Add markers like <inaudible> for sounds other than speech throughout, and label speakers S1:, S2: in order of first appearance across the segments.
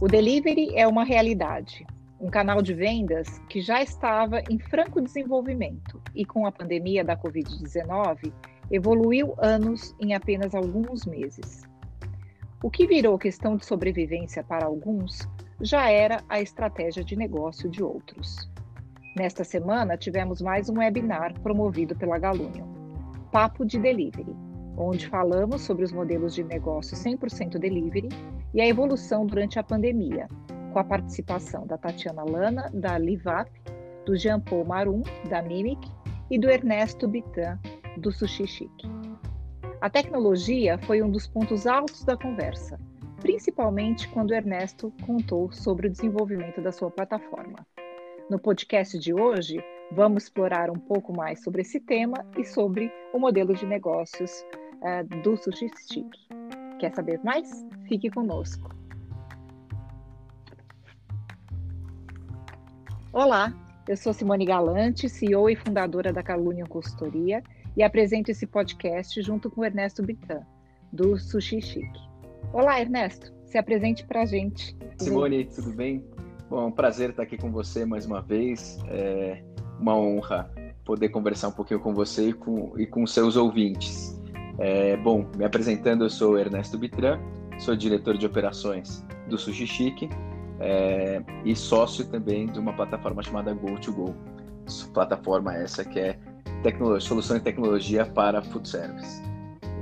S1: O delivery é uma realidade, um canal de vendas que já estava em franco desenvolvimento e, com a pandemia da Covid-19, evoluiu anos em apenas alguns meses. O que virou questão de sobrevivência para alguns já era a estratégia de negócio de outros. Nesta semana, tivemos mais um webinar promovido pela Galunion, Papo de Delivery, onde falamos sobre os modelos de negócio 100% delivery e a evolução durante a pandemia, com a participação da Tatiana Lana, da Livap, do Jean Paul Marum, da Mimic, e do Ernesto Bitan, do Sushi Chic. A tecnologia foi um dos pontos altos da conversa, principalmente quando Ernesto contou sobre o desenvolvimento da sua plataforma. No podcast de hoje, vamos explorar um pouco mais sobre esse tema e sobre o modelo de negócios uh, do Sushi Chic. Quer saber mais? Fique conosco. Olá, eu sou Simone Galante, CEO e fundadora da Calunion Consultoria e apresento esse podcast junto com Ernesto Bitan, do Sushi Chic. Olá, Ernesto, se apresente para a gente.
S2: Simone, tudo bem? Bom, é um prazer estar aqui com você mais uma vez. É uma honra poder conversar um pouquinho com você e com, e com seus ouvintes. É, bom, me apresentando, eu sou Ernesto Bitran, sou diretor de operações do Sushi Chic é, e sócio também de uma plataforma chamada Go2Go. Plataforma essa que é solução de tecnologia para food service.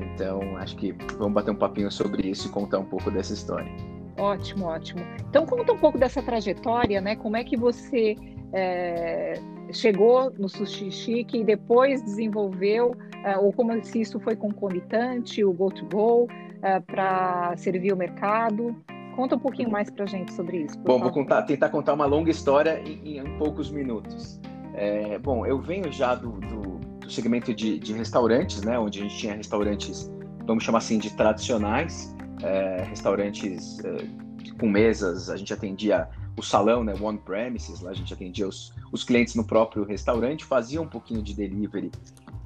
S2: Então, acho que vamos bater um papinho sobre isso e contar um pouco dessa história.
S1: Ótimo, ótimo. Então, conta um pouco dessa trajetória, né? Como é que você é, chegou no Sushi Chic e depois desenvolveu, é, ou como se isso foi concomitante, o Go2Go, é, para servir o mercado? Conta um pouquinho mais para a gente sobre isso.
S2: Bom, favor. vou contar, tentar contar uma longa história em, em poucos minutos. É, bom, eu venho já do, do, do segmento de, de, restaurantes, né, onde a gente tinha restaurantes, vamos chamar assim, de tradicionais, é, restaurantes é, com mesas, a gente atendia o salão, né, one premises, lá a gente atendia os, os clientes no próprio restaurante, fazia um pouquinho de delivery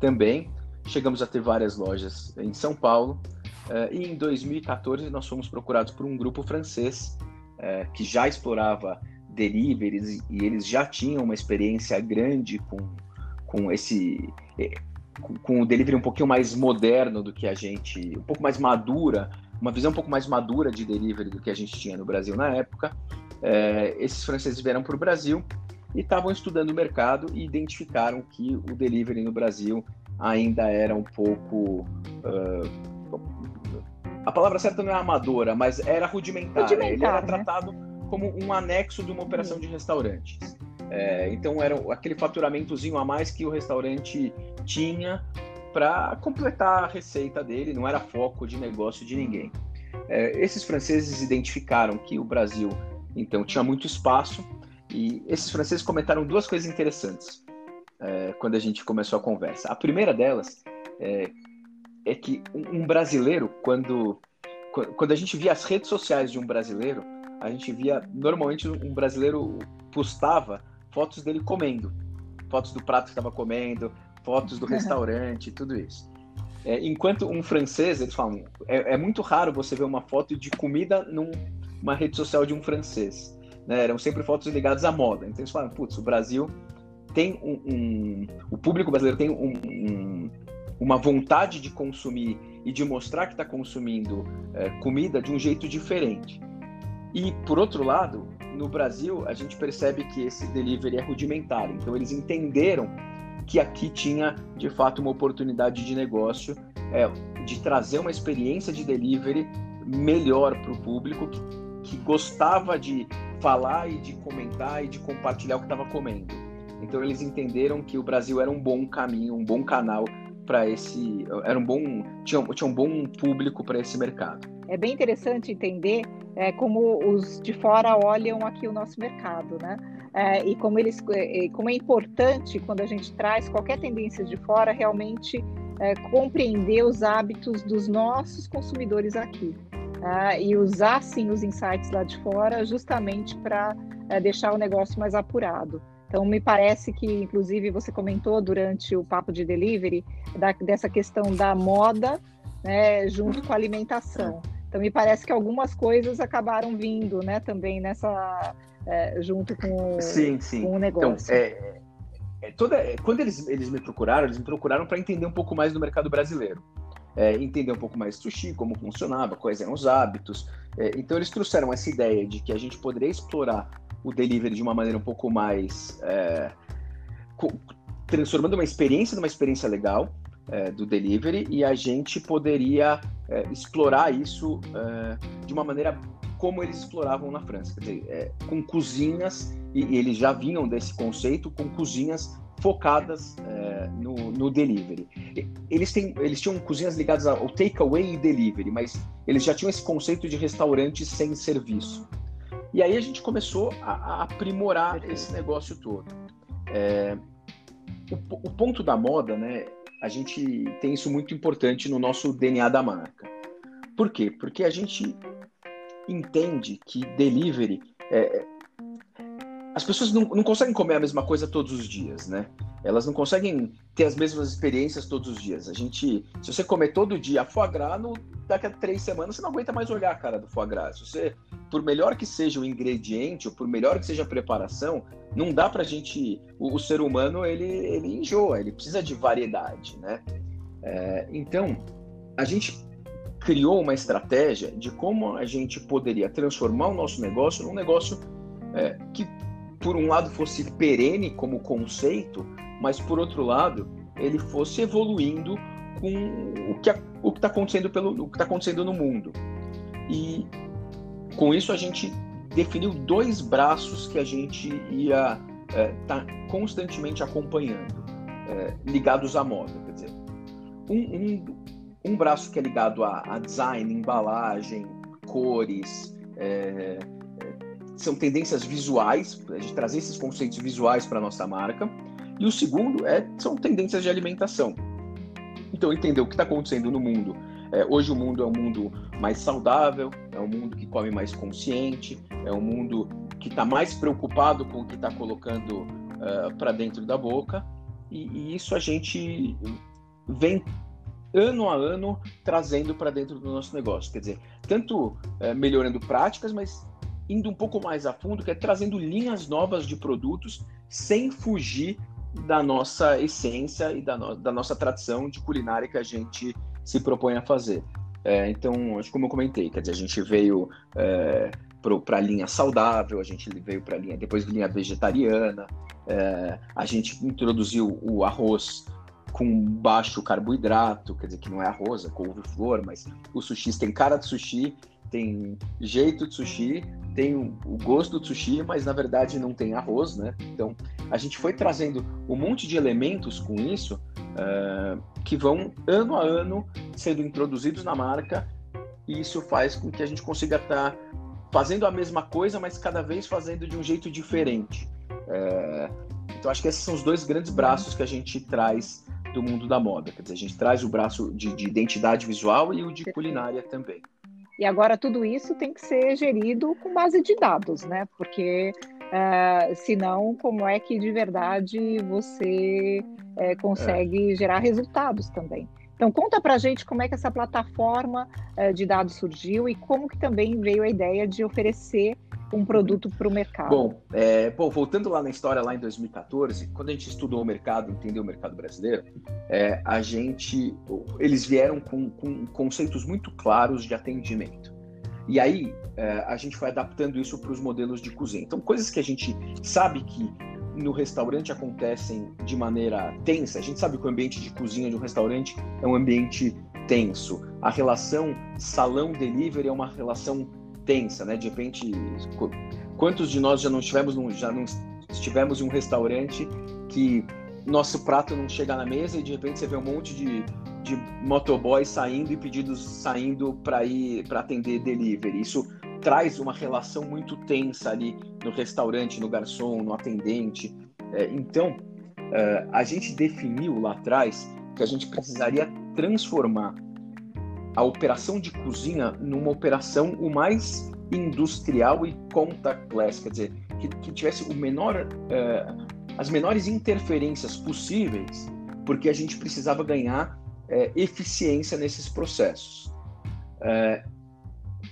S2: também. Chegamos a ter várias lojas em São Paulo, Uh, e em 2014 nós fomos procurados por um grupo francês uh, que já explorava deliveries e eles já tinham uma experiência grande com, com esse eh, com, com o delivery um pouquinho mais moderno do que a gente, um pouco mais madura, uma visão um pouco mais madura de delivery do que a gente tinha no Brasil na época. Uh, esses franceses vieram para o Brasil e estavam estudando o mercado e identificaram que o delivery no Brasil ainda era um pouco uh, a palavra certa não é amadora, mas era rudimentar. rudimentar Ele era né? tratado como um anexo de uma operação de restaurantes. É, então era aquele faturamentozinho a mais que o restaurante tinha para completar a receita dele, não era foco de negócio de ninguém. É, esses franceses identificaram que o Brasil então tinha muito espaço e esses franceses comentaram duas coisas interessantes é, quando a gente começou a conversa. A primeira delas é é que um brasileiro, quando, quando a gente via as redes sociais de um brasileiro, a gente via normalmente um brasileiro postava fotos dele comendo, fotos do prato que estava comendo, fotos do <laughs> restaurante, tudo isso. É, enquanto um francês, eles falam, é, é, muito raro você ver uma foto de comida numa rede social de um francês. Né? Eram sempre fotos ligadas à moda. Então eles falam, putz, o Brasil tem um, um o público brasileiro tem um, um uma vontade de consumir e de mostrar que está consumindo é, comida de um jeito diferente. E, por outro lado, no Brasil, a gente percebe que esse delivery é rudimentar. Então, eles entenderam que aqui tinha, de fato, uma oportunidade de negócio é, de trazer uma experiência de delivery melhor para o público que, que gostava de falar e de comentar e de compartilhar o que estava comendo. Então, eles entenderam que o Brasil era um bom caminho, um bom canal para esse era um bom tinha, tinha um bom público para esse mercado.
S1: É bem interessante entender é, como os de fora olham aqui o nosso mercado, né? É, e como eles é, como é importante quando a gente traz qualquer tendência de fora realmente é, compreender os hábitos dos nossos consumidores aqui tá? e usar sim os insights lá de fora justamente para é, deixar o negócio mais apurado. Então, me parece que, inclusive, você comentou durante o papo de delivery da, dessa questão da moda né, junto com a alimentação. Então me parece que algumas coisas acabaram vindo, né, também nessa é, junto com,
S2: sim, sim.
S1: com o negócio.
S2: Então, é, é, toda, quando eles, eles me procuraram, eles me procuraram para entender um pouco mais do mercado brasileiro. É, entender um pouco mais do sushi, como funcionava, quais eram os hábitos. É, então eles trouxeram essa ideia de que a gente poderia explorar o delivery de uma maneira um pouco mais é, transformando uma experiência numa experiência legal é, do delivery e a gente poderia é, explorar isso é, de uma maneira como eles exploravam na França, dizer, é, com cozinhas, e, e, eles já vinham desse conceito, com cozinhas focadas é, no, no, delivery. Eles, têm, eles tinham cozinhas ligadas ao takeaway e delivery, mas eles já tinham esse conceito de restaurante sem serviço. E aí a gente começou a, a aprimorar esse negócio todo. É, o, o ponto da moda, né? A gente tem isso muito importante no nosso DNA da marca. Por quê? Porque a gente entende que delivery é, as pessoas não, não conseguem comer a mesma coisa todos os dias, né? Elas não conseguem ter as mesmas experiências todos os dias. A gente, se você comer todo dia foie gras, no, daqui a três semanas você não aguenta mais olhar a cara do foie gras. Se você, por melhor que seja o ingrediente, ou por melhor que seja a preparação, não dá pra gente. O, o ser humano ele, ele enjoa, ele precisa de variedade, né? É, então, a gente criou uma estratégia de como a gente poderia transformar o nosso negócio num negócio é, que por um lado fosse perene como conceito, mas por outro lado ele fosse evoluindo com o que o está acontecendo pelo o que está acontecendo no mundo. E com isso a gente definiu dois braços que a gente ia estar é, tá constantemente acompanhando, é, ligados à moda. Quer dizer, um, um, um braço que é ligado a, a design, embalagem, cores, é, são tendências visuais, de trazer esses conceitos visuais para a nossa marca. E o segundo é, são tendências de alimentação. Então, entender o que está acontecendo no mundo. É, hoje, o mundo é um mundo mais saudável, é um mundo que come mais consciente, é um mundo que está mais preocupado com o que está colocando uh, é, para dentro da boca. E, e, isso a gente vem ano a ano trazendo para dentro do nosso negócio. Quer dizer, tanto uh, melhorando práticas, mas indo um pouco mais a fundo, que é trazendo linhas novas de produtos sem fugir da nossa essência e da, no, da nossa tradição de culinária que a gente se propõe a fazer. É, então, acho como eu comentei, quer dizer, a gente veio é, para a linha saudável, a gente veio para a linha, depois linha vegetariana, é, a gente introduziu o arroz com baixo carboidrato, quer dizer, que não é arroz, é couve-flor, mas o sushi tem cara de sushi tem jeito de sushi, tem o gosto do sushi, mas na verdade não tem arroz, né? Então a gente foi trazendo um monte de elementos com isso uh, que vão ano a ano sendo introduzidos na marca e isso faz com que a gente consiga estar tá fazendo a mesma coisa, mas cada vez fazendo de um jeito diferente. Uh, então acho que esses são os dois grandes braços que a gente traz do mundo da moda. Quer dizer, a gente traz o braço de, de identidade visual e o de culinária também.
S1: E agora tudo isso tem que ser gerido com base de dados, né? Porque uh, senão, como é que de verdade você uh, consegue é. gerar resultados também? Então conta para gente como é que essa plataforma uh, de dados surgiu e como que também veio a ideia de oferecer um produto para o mercado.
S2: Bom, é, voltando lá na história, lá em 2014, quando a gente estudou o mercado, entendeu o mercado brasileiro, é, a gente, eles vieram com, com, conceitos muito claros de atendimento. E aí é, a gente foi adaptando isso para os modelos de cozinha. Então, coisas que a gente sabe que no restaurante acontecem de maneira tensa. A gente sabe que o ambiente de cozinha de um restaurante é um ambiente tenso. A relação salão-delivery é uma relação tensa, né? De repente, quantos de nós já não estivemos num, já não estivemos em um restaurante que nosso prato não chega na mesa e de repente você vê um monte de, de motoboys saindo e pedidos saindo para ir para atender delivery. Isso traz uma relação muito tensa ali no restaurante, no garçom, no atendente. É, então, é, a gente definiu lá atrás que a gente precisaria transformar a operação de cozinha numa operação o mais industrial e contactless, quer dizer, que, que tivesse o menor, uh, as menores interferências possíveis, porque a gente precisava ganhar uh, eficiência nesses processos. Uh,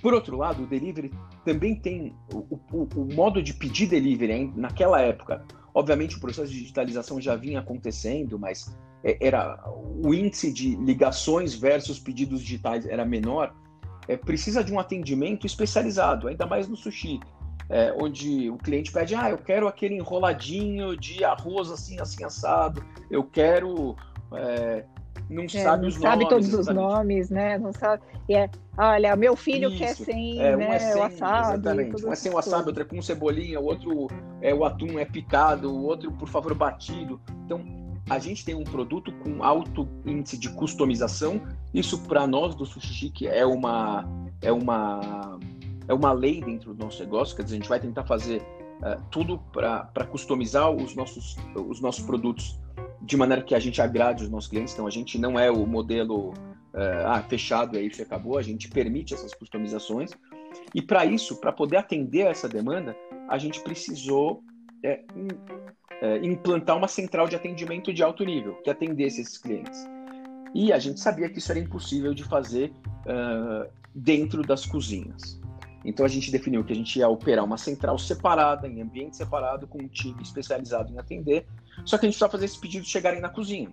S2: Por outro lado, o delivery também tem o, o, o modo de pedir delivery hein? naquela época. Obviamente, o processo de digitalização já vinha acontecendo, mas era o índice de ligações versus pedidos digitais era menor. É, precisa de um atendimento especializado, ainda mais no sushi, é, onde o cliente pede, ah, eu quero aquele enroladinho de arroz assim, assim assado, eu quero é, não é, sabe
S1: não
S2: os
S1: sabe
S2: nomes,
S1: todos os nomes, né? Não sabe. E é, olha, meu filho Isso. quer sem, é, um é né, é sem, o wasabi.
S2: Exatamente. Um é sem o wasabi, outro é com cebolinha, o outro é o atum é picado, o outro, por favor, batido. Então, a gente tem um produto com alto índice de customização. Isso para nós do Sushi é uma é uma é uma lei dentro do nosso negócio. Quer dizer, a gente vai tentar fazer uh, tudo para customizar os nossos os nossos produtos de maneira que a gente agrade os nossos clientes. Então, a gente não é o modelo uh, ah, fechado, é isso e acabou. A gente permite essas customizações. E para isso, para poder atender essa demanda, a gente precisou é, é, implantar uma central de atendimento de alto nível que atendesse esses clientes. E a gente sabia que isso era impossível de fazer uh, dentro das cozinhas. Então a gente definiu que a gente ia operar uma central separada, em ambiente separado, com um time especializado em atender só que a gente precisava fazer esses pedidos chegarem na cozinha.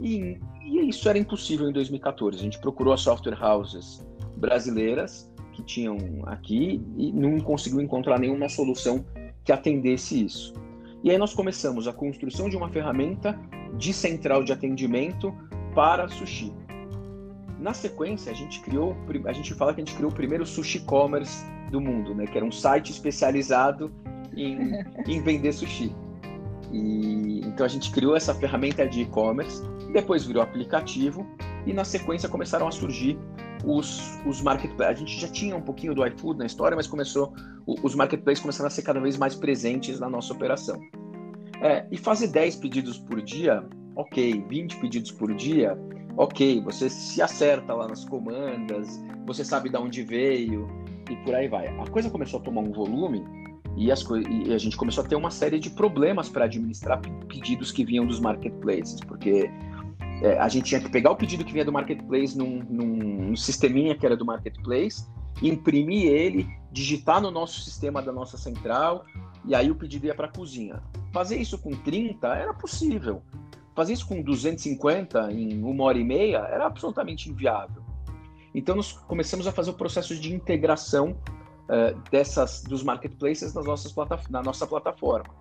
S2: E, e isso era impossível em 2014. A gente procurou as software houses brasileiras que tinham aqui e não conseguiu encontrar nenhuma solução que atendesse isso. E aí nós começamos a construção de uma ferramenta de central de atendimento para sushi. Na sequência, a gente criou, a gente fala que a gente criou o primeiro sushi commerce do mundo, né? Que era um site especializado em, <laughs> em vender sushi. E, então a gente criou essa ferramenta de e-commerce, depois virou aplicativo e na sequência começaram a surgir os, os marketplaces. A gente já tinha um pouquinho do iFood na história, mas começou os marketplaces começaram a ser cada vez mais presentes na nossa operação. É, e fazer 10 pedidos por dia, ok. 20 pedidos por dia, ok. Você se acerta lá nas comandas, você sabe de onde veio e por aí vai. A coisa começou a tomar um volume e, as e a gente começou a ter uma série de problemas para administrar pedidos que vinham dos marketplaces, porque é, a gente tinha que pegar o pedido que vinha do marketplace num, num, sisteminha que era do marketplace, imprimir ele, digitar no nosso sistema da nossa central, e aí o pedido ia para a cozinha. Fazer isso com 30 era possível. Fazer isso com 250 em uma hora e meia era absolutamente inviável. Então nós começamos a fazer o processo de integração uh, dessas dos marketplaces nas nossas na nossa plataforma.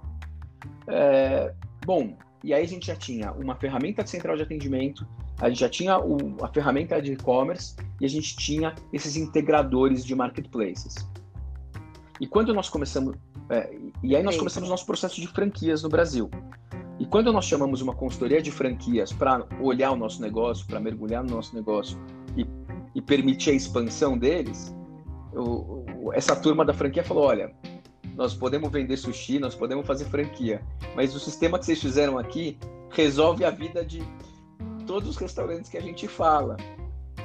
S2: É, bom, e aí a gente já tinha uma ferramenta de central de atendimento, a gente já tinha o, a ferramenta de e-commerce e a gente tinha esses integradores de marketplaces. E quando nós começamos, é, e aí nós começamos nosso processo de franquias no Brasil. E quando nós chamamos uma consultoria de franquias para olhar o nosso negócio, para mergulhar no nosso negócio e, e permitir a expansão deles, o, o, essa turma da franquia falou: olha, nós podemos vender sushi, nós podemos fazer franquia, mas o sistema que vocês fizeram aqui resolve a vida de todos os restaurantes que a gente fala.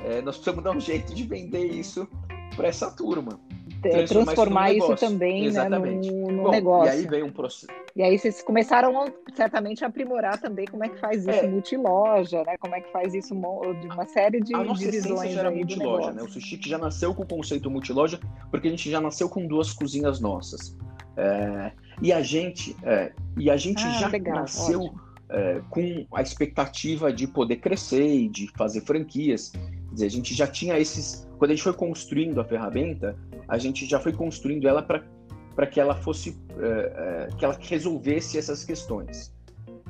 S2: É, nós precisamos dar um jeito de vender isso para essa turma.
S1: É, transformar, isso, também né, no, no Bom, negócio.
S2: E aí veio um processo.
S1: E aí vocês começaram certamente a aprimorar também como é que faz isso é. multiloja, né? Como é que faz isso de uma série de
S2: a nossa
S1: divisões
S2: já era multiloja, né? O sushi que já nasceu com o conceito multiloja, porque a gente já nasceu com duas cozinhas nossas. É, e a gente, é, e a gente ah, já legal, nasceu é, com a expectativa de poder crescer e de fazer franquias. Quer dizer, a gente já tinha esses. Quando a gente foi construindo a ferramenta, a gente já foi construindo ela para que ela fosse. É, é, que ela resolvesse essas questões.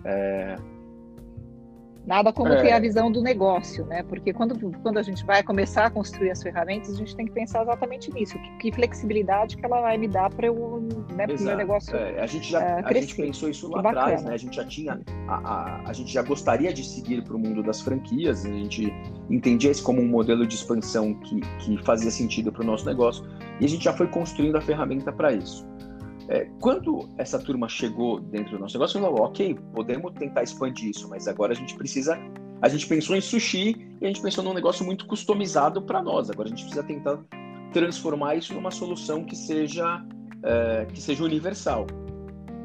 S2: É,
S1: Nada como é. ter a visão do negócio, né? Porque quando, quando a gente vai começar a construir as ferramentas, a gente tem que pensar exatamente nisso. Que, que flexibilidade que ela vai me dar para eu, né, o meu negócio
S2: é, a gente já uh, a gente pensou isso lá atrás, né? A gente já tinha, a, a, a gente já gostaria de seguir para o mundo das franquias, a gente entendia isso como um modelo de expansão que, que fazia sentido para o nosso negócio e a gente já foi construindo a ferramenta para isso. É, quando essa turma chegou dentro do nosso negócio, falou, ok, podemos tentar expandir isso, mas agora a gente precisa. A gente pensou em sushi e a gente pensou num negócio muito customizado para nós. Agora a gente precisa tentar transformar isso numa solução que seja, é, que seja universal.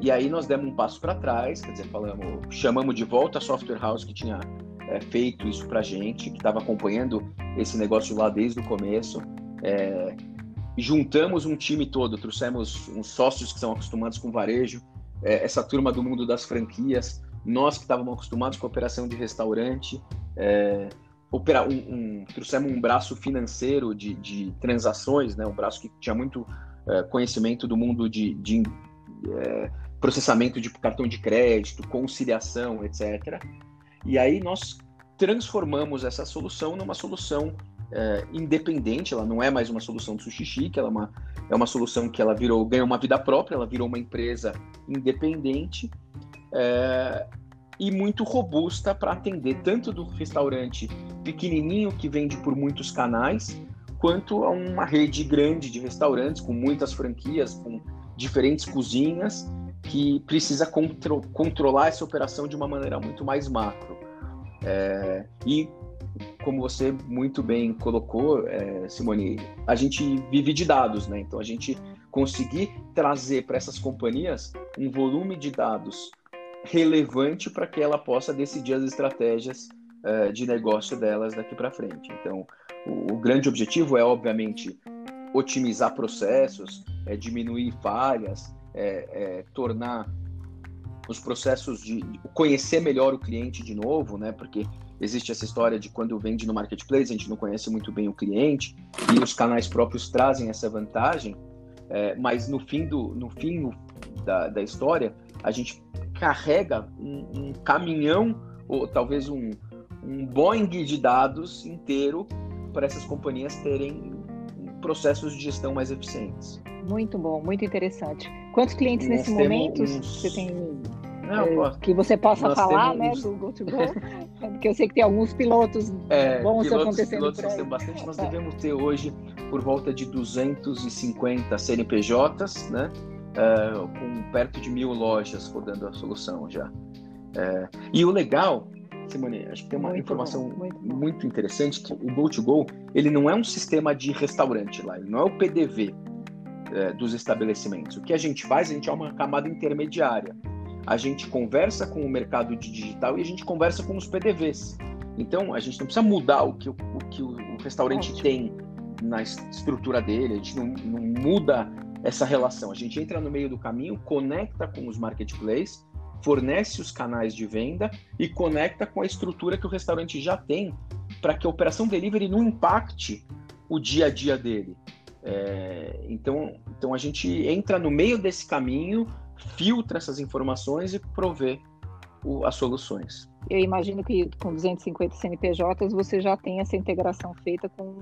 S2: E aí nós demos um passo para trás, quer dizer, falamos, chamamos de volta a software house que tinha é, feito isso para gente, que estava acompanhando esse negócio lá desde o começo, é, juntamos um time todo, trouxemos uns sócios que são acostumados com varejo, é, essa turma do mundo das franquias, nós que estávamos acostumados com a operação de restaurante, é, opera, um, um, trouxemos um braço financeiro de, de, transações, né, um braço que tinha muito é, conhecimento do mundo de, de é, processamento de cartão de crédito, conciliação, etc. E aí nós transformamos essa solução numa solução é, independente, ela não é mais uma solução do Sushi Chic, ela é uma, é uma solução que ela virou, ganhou uma vida própria, ela virou uma empresa independente é, e muito robusta para atender tanto do restaurante pequenininho que vende por muitos canais, quanto a uma rede grande de restaurantes com muitas franquias, com diferentes cozinhas, que precisa contro controlar essa operação de uma maneira muito mais macro. É, e como você muito bem colocou, é, Simone, a gente vive de dados, né? Então a gente conseguir trazer para essas companhias um volume de dados relevante para que ela possa decidir as estratégias é, de negócio delas daqui para frente. Então, o, o, grande objetivo é, obviamente, otimizar processos, é, diminuir falhas, é, é tornar os processos de conhecer melhor o cliente de novo, né? Porque existe essa história de quando vende no marketplace, a gente não conhece muito bem o cliente e os canais próprios trazem essa vantagem, é, mas no fim, do, no fim da, da história, a gente carrega um, um caminhão ou talvez um, um Boeing de dados inteiro para essas companhias terem processos de gestão mais eficientes.
S1: Muito bom, muito interessante. Quantos clientes Nós nesse momento uns... você tem não, é, que você possa falar, né, do GoToGo? <laughs> Porque eu sei que tem alguns pilotos
S2: é, bons pilotos, acontecendo pilotos nós temos bastante. Nós devemos ter hoje por volta de 250 CNPJs, né? Uh, com perto de mil lojas rodando a solução já. Uh, e o legal, Simone, acho que tem uma muito informação bom, muito, muito, interessante que o GoToGo ele não é um sistema de restaurante lá, ele não é o PDV é, dos estabelecimentos. O que a gente faz, a gente é uma camada intermediária a gente conversa com o mercado de digital e a gente conversa com os PDVs. Então, a gente não precisa mudar o que o, o que o restaurante Ótimo. tem na estrutura dele, a gente não, não muda essa relação. A gente entra no meio do caminho, conecta com os marketplaces, fornece os canais de venda e conecta com a estrutura que o restaurante já tem para que a operação delivery não impacte o dia a dia dele. É, então, então a gente entra no meio desse caminho, filtra essas informações e provê o, as soluções.
S1: Eu imagino que com 250 CNPJs você já tem essa integração feita com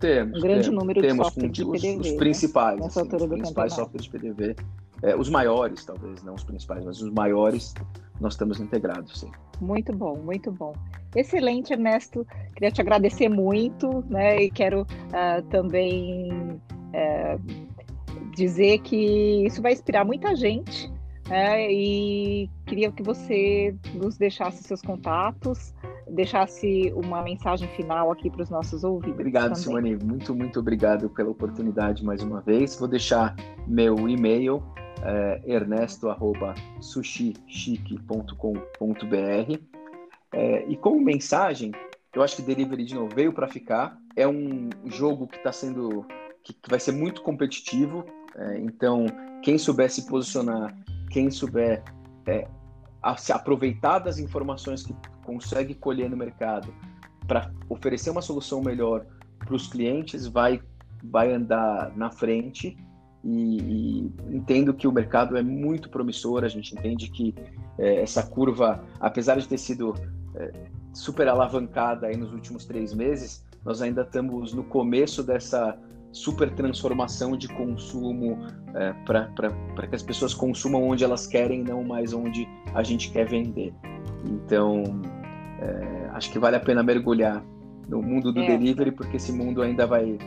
S1: temos, um grande
S2: temos,
S1: número
S2: temos
S1: de softwares de PDV.
S2: Os, os principais, né? assim, os principais softwares de PDV. É, os maiores, talvez, não os principais, mas os maiores nós estamos integrados, sim.
S1: Muito bom, muito bom. Excelente, Ernesto. Queria te agradecer muito, né? E quero uh, também uh, dizer que isso vai inspirar muita gente. Né? E queria que você nos deixasse seus contatos, deixasse uma mensagem final aqui para os nossos ouvintes.
S2: Obrigado, também. Simone. Muito, muito obrigado pela oportunidade mais uma vez. Vou deixar meu e-mail, é, ernesto.sushichique.com.br. É, e como mensagem, eu acho que Delivery de novo veio para ficar. É um jogo que está sendo que vai ser muito competitivo. É, então, quem souber se posicionar, quem souber é, a, se aproveitar das informações que consegue colher no mercado para oferecer uma solução melhor para os clientes, vai, vai andar na frente. E, e, entendo que o mercado é muito promissor. A gente entende que é, essa curva, apesar de ter sido é, super alavancada aí nos últimos três meses, nós ainda estamos no começo dessa super transformação de consumo é, para que as pessoas consumam onde elas querem, não mais onde a gente quer vender. Então, é, acho que vale a pena mergulhar no mundo do é. delivery, porque esse mundo ainda vai,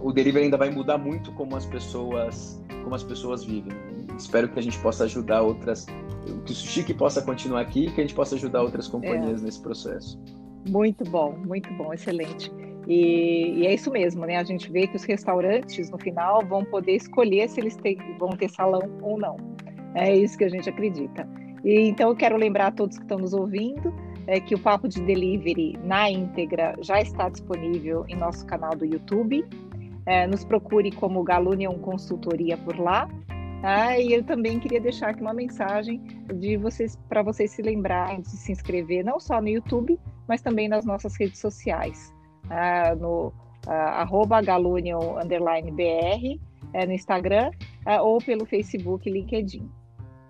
S2: o delivery ainda vai mudar muito como as pessoas, como as pessoas vivem. Espero que a gente possa ajudar outras, que o Sushi que possa continuar aqui, que a gente possa ajudar outras companhias é. nesse processo.
S1: Muito bom, muito bom, excelente. E, e, é isso mesmo, né? A gente vê que os restaurantes, no final, vão poder escolher se eles vão ter salão ou não. É isso que a gente acredita. E, então, eu quero lembrar a todos que estão nos ouvindo é, que o Papo de Delivery na íntegra já está disponível em nosso canal do YouTube. é, nos procure como Galunion Consultoria por lá. Ah, e eu também queria deixar aqui uma mensagem de vocês para vocês se lembrarem de se inscrever não só no YouTube, mas também nas nossas redes sociais, ah, no ah, arroba Galunion BR, é, no Instagram ah, ou pelo Facebook LinkedIn.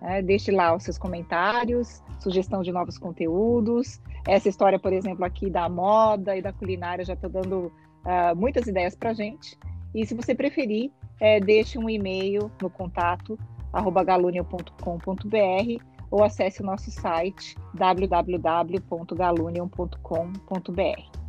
S1: É, deixe lá os seus comentários, sugestão de novos conteúdos. Essa história, por exemplo, aqui da moda e da culinária já está dando uh, muitas ideias para a gente. E se você preferir, é, deixe um e-mail no contato galunion.com.br ou acesse o nosso site www.galunion.com.br.